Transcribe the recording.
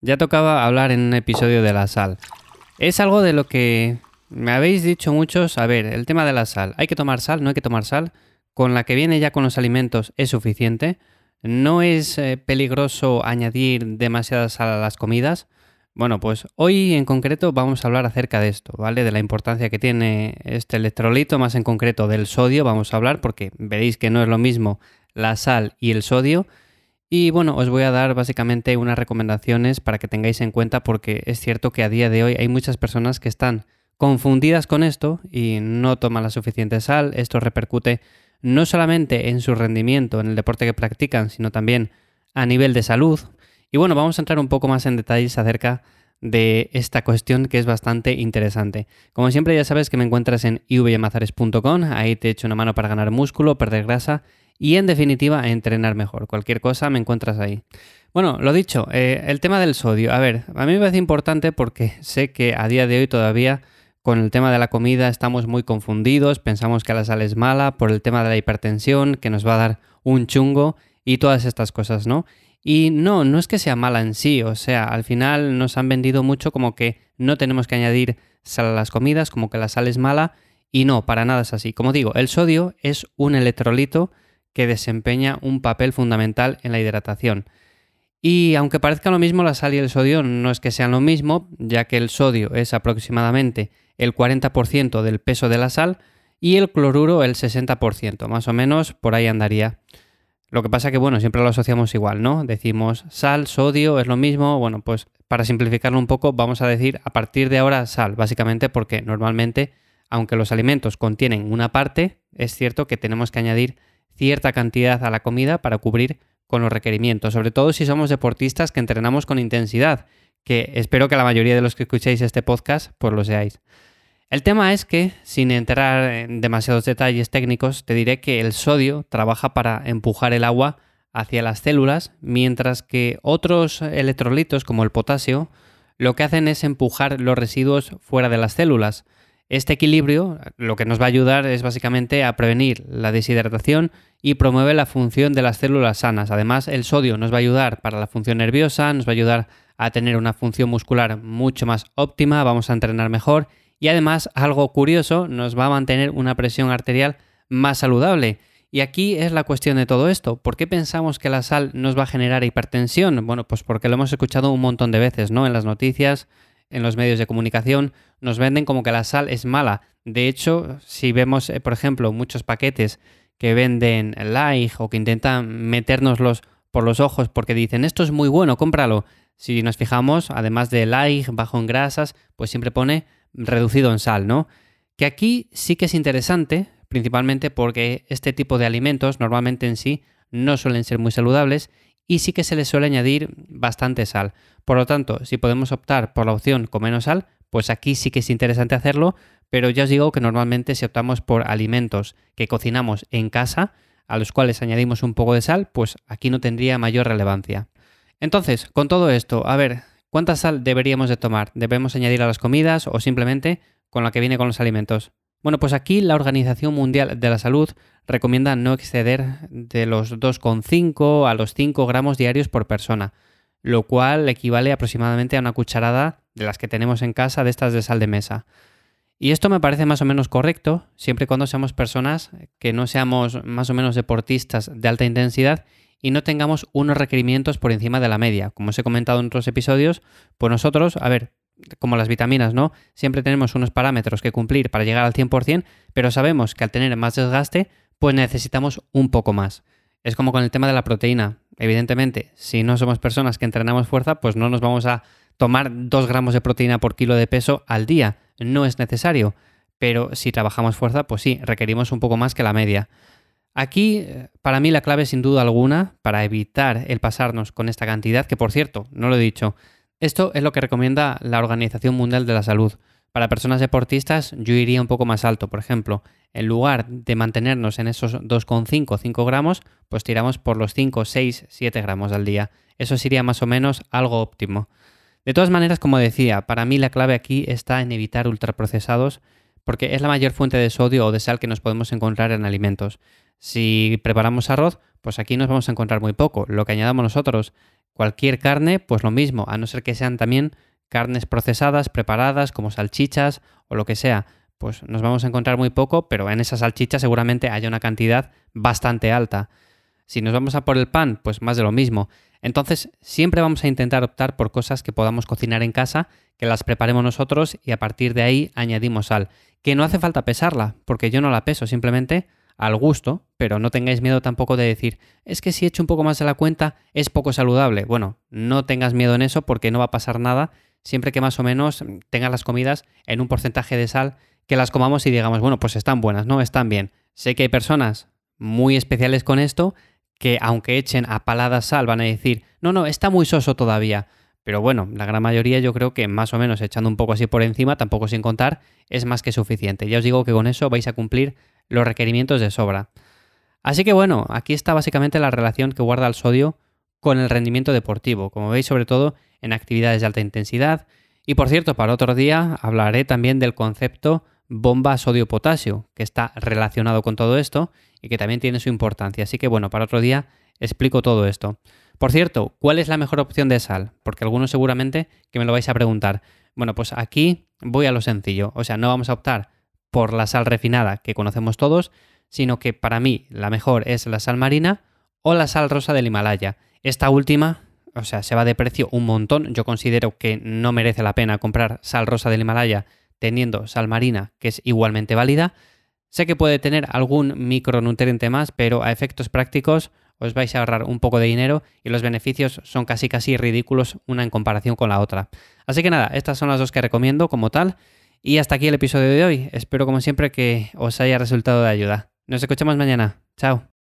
Ya tocaba hablar en un episodio de la sal. Es algo de lo que me habéis dicho muchos. A ver, el tema de la sal. ¿Hay que tomar sal? ¿No hay que tomar sal? ¿Con la que viene ya con los alimentos es suficiente? ¿No es eh, peligroso añadir demasiada sal a las comidas? Bueno, pues hoy en concreto vamos a hablar acerca de esto, ¿vale? De la importancia que tiene este electrolito, más en concreto del sodio, vamos a hablar porque veréis que no es lo mismo la sal y el sodio. Y bueno, os voy a dar básicamente unas recomendaciones para que tengáis en cuenta porque es cierto que a día de hoy hay muchas personas que están confundidas con esto y no toman la suficiente sal. Esto repercute no solamente en su rendimiento en el deporte que practican, sino también a nivel de salud. Y bueno, vamos a entrar un poco más en detalles acerca de esta cuestión que es bastante interesante. Como siempre ya sabes que me encuentras en ivyamazares.com, ahí te echo una mano para ganar músculo, perder grasa y en definitiva entrenar mejor. Cualquier cosa me encuentras ahí. Bueno, lo dicho, eh, el tema del sodio. A ver, a mí me parece importante porque sé que a día de hoy todavía con el tema de la comida estamos muy confundidos, pensamos que la sal es mala por el tema de la hipertensión, que nos va a dar un chungo y todas estas cosas, ¿no? Y no, no es que sea mala en sí, o sea, al final nos han vendido mucho como que no tenemos que añadir sal a las comidas, como que la sal es mala, y no, para nada es así. Como digo, el sodio es un electrolito que desempeña un papel fundamental en la hidratación. Y aunque parezca lo mismo, la sal y el sodio no es que sean lo mismo, ya que el sodio es aproximadamente el 40% del peso de la sal y el cloruro el 60%, más o menos por ahí andaría. Lo que pasa que, bueno, siempre lo asociamos igual, ¿no? Decimos sal, sodio, es lo mismo. Bueno, pues para simplificarlo un poco, vamos a decir a partir de ahora sal, básicamente porque normalmente, aunque los alimentos contienen una parte, es cierto que tenemos que añadir cierta cantidad a la comida para cubrir con los requerimientos, sobre todo si somos deportistas que entrenamos con intensidad, que espero que la mayoría de los que escuchéis este podcast pues lo seáis. El tema es que, sin entrar en demasiados detalles técnicos, te diré que el sodio trabaja para empujar el agua hacia las células, mientras que otros electrolitos como el potasio lo que hacen es empujar los residuos fuera de las células. Este equilibrio lo que nos va a ayudar es básicamente a prevenir la deshidratación y promueve la función de las células sanas. Además, el sodio nos va a ayudar para la función nerviosa, nos va a ayudar a tener una función muscular mucho más óptima, vamos a entrenar mejor y además, algo curioso, nos va a mantener una presión arterial más saludable. Y aquí es la cuestión de todo esto. ¿Por qué pensamos que la sal nos va a generar hipertensión? Bueno, pues porque lo hemos escuchado un montón de veces, ¿no? En las noticias, en los medios de comunicación, nos venden como que la sal es mala. De hecho, si vemos, eh, por ejemplo, muchos paquetes que venden like o que intentan metérnoslos por los ojos porque dicen esto es muy bueno, cómpralo. Si nos fijamos, además de like, bajo en grasas, pues siempre pone reducido en sal, ¿no? Que aquí sí que es interesante, principalmente porque este tipo de alimentos normalmente en sí no suelen ser muy saludables y sí que se les suele añadir bastante sal. Por lo tanto, si podemos optar por la opción con menos sal, pues aquí sí que es interesante hacerlo, pero ya os digo que normalmente si optamos por alimentos que cocinamos en casa, a los cuales añadimos un poco de sal, pues aquí no tendría mayor relevancia. Entonces, con todo esto, a ver, ¿Cuánta sal deberíamos de tomar? ¿Debemos añadir a las comidas o simplemente con la que viene con los alimentos? Bueno, pues aquí la Organización Mundial de la Salud recomienda no exceder de los 2,5 a los 5 gramos diarios por persona, lo cual equivale aproximadamente a una cucharada de las que tenemos en casa de estas de sal de mesa. Y esto me parece más o menos correcto, siempre y cuando seamos personas que no seamos más o menos deportistas de alta intensidad y no tengamos unos requerimientos por encima de la media. Como os he comentado en otros episodios, pues nosotros, a ver, como las vitaminas, ¿no? Siempre tenemos unos parámetros que cumplir para llegar al 100%, pero sabemos que al tener más desgaste, pues necesitamos un poco más. Es como con el tema de la proteína. Evidentemente, si no somos personas que entrenamos fuerza, pues no nos vamos a tomar 2 gramos de proteína por kilo de peso al día. No es necesario. Pero si trabajamos fuerza, pues sí, requerimos un poco más que la media. Aquí, eh, para mí, la clave sin duda alguna, para evitar el pasarnos con esta cantidad, que por cierto, no lo he dicho, esto es lo que recomienda la Organización Mundial de la Salud. Para personas deportistas yo iría un poco más alto, por ejemplo, en lugar de mantenernos en esos 2,5 5 gramos, pues tiramos por los 5, 6, 7 gramos al día. Eso sería más o menos algo óptimo. De todas maneras, como decía, para mí la clave aquí está en evitar ultraprocesados porque es la mayor fuente de sodio o de sal que nos podemos encontrar en alimentos. Si preparamos arroz, pues aquí nos vamos a encontrar muy poco, lo que añadamos nosotros. Cualquier carne, pues lo mismo, a no ser que sean también carnes procesadas, preparadas, como salchichas o lo que sea, pues nos vamos a encontrar muy poco, pero en esa salchicha seguramente haya una cantidad bastante alta. Si nos vamos a por el pan, pues más de lo mismo. Entonces, siempre vamos a intentar optar por cosas que podamos cocinar en casa, que las preparemos nosotros y a partir de ahí añadimos sal. Que no hace falta pesarla, porque yo no la peso, simplemente al gusto, pero no tengáis miedo tampoco de decir, es que si echo un poco más de la cuenta es poco saludable. Bueno, no tengas miedo en eso porque no va a pasar nada siempre que más o menos tengas las comidas en un porcentaje de sal que las comamos y digamos, bueno, pues están buenas, ¿no? Están bien. Sé que hay personas muy especiales con esto que aunque echen a paladas sal van a decir, no, no, está muy soso todavía. Pero bueno, la gran mayoría yo creo que más o menos echando un poco así por encima, tampoco sin contar, es más que suficiente. Ya os digo que con eso vais a cumplir los requerimientos de sobra. Así que bueno, aquí está básicamente la relación que guarda el sodio con el rendimiento deportivo, como veis sobre todo en actividades de alta intensidad. Y por cierto, para otro día hablaré también del concepto bomba sodio-potasio, que está relacionado con todo esto y que también tiene su importancia. Así que bueno, para otro día explico todo esto. Por cierto, ¿cuál es la mejor opción de sal? Porque algunos seguramente que me lo vais a preguntar. Bueno, pues aquí voy a lo sencillo. O sea, no vamos a optar por la sal refinada que conocemos todos, sino que para mí la mejor es la sal marina o la sal rosa del Himalaya. Esta última, o sea, se va de precio un montón. Yo considero que no merece la pena comprar sal rosa del Himalaya teniendo sal marina, que es igualmente válida. Sé que puede tener algún micronutriente más, pero a efectos prácticos os vais a ahorrar un poco de dinero y los beneficios son casi casi ridículos una en comparación con la otra. Así que nada, estas son las dos que recomiendo como tal. Y hasta aquí el episodio de hoy. Espero como siempre que os haya resultado de ayuda. Nos escuchamos mañana. Chao.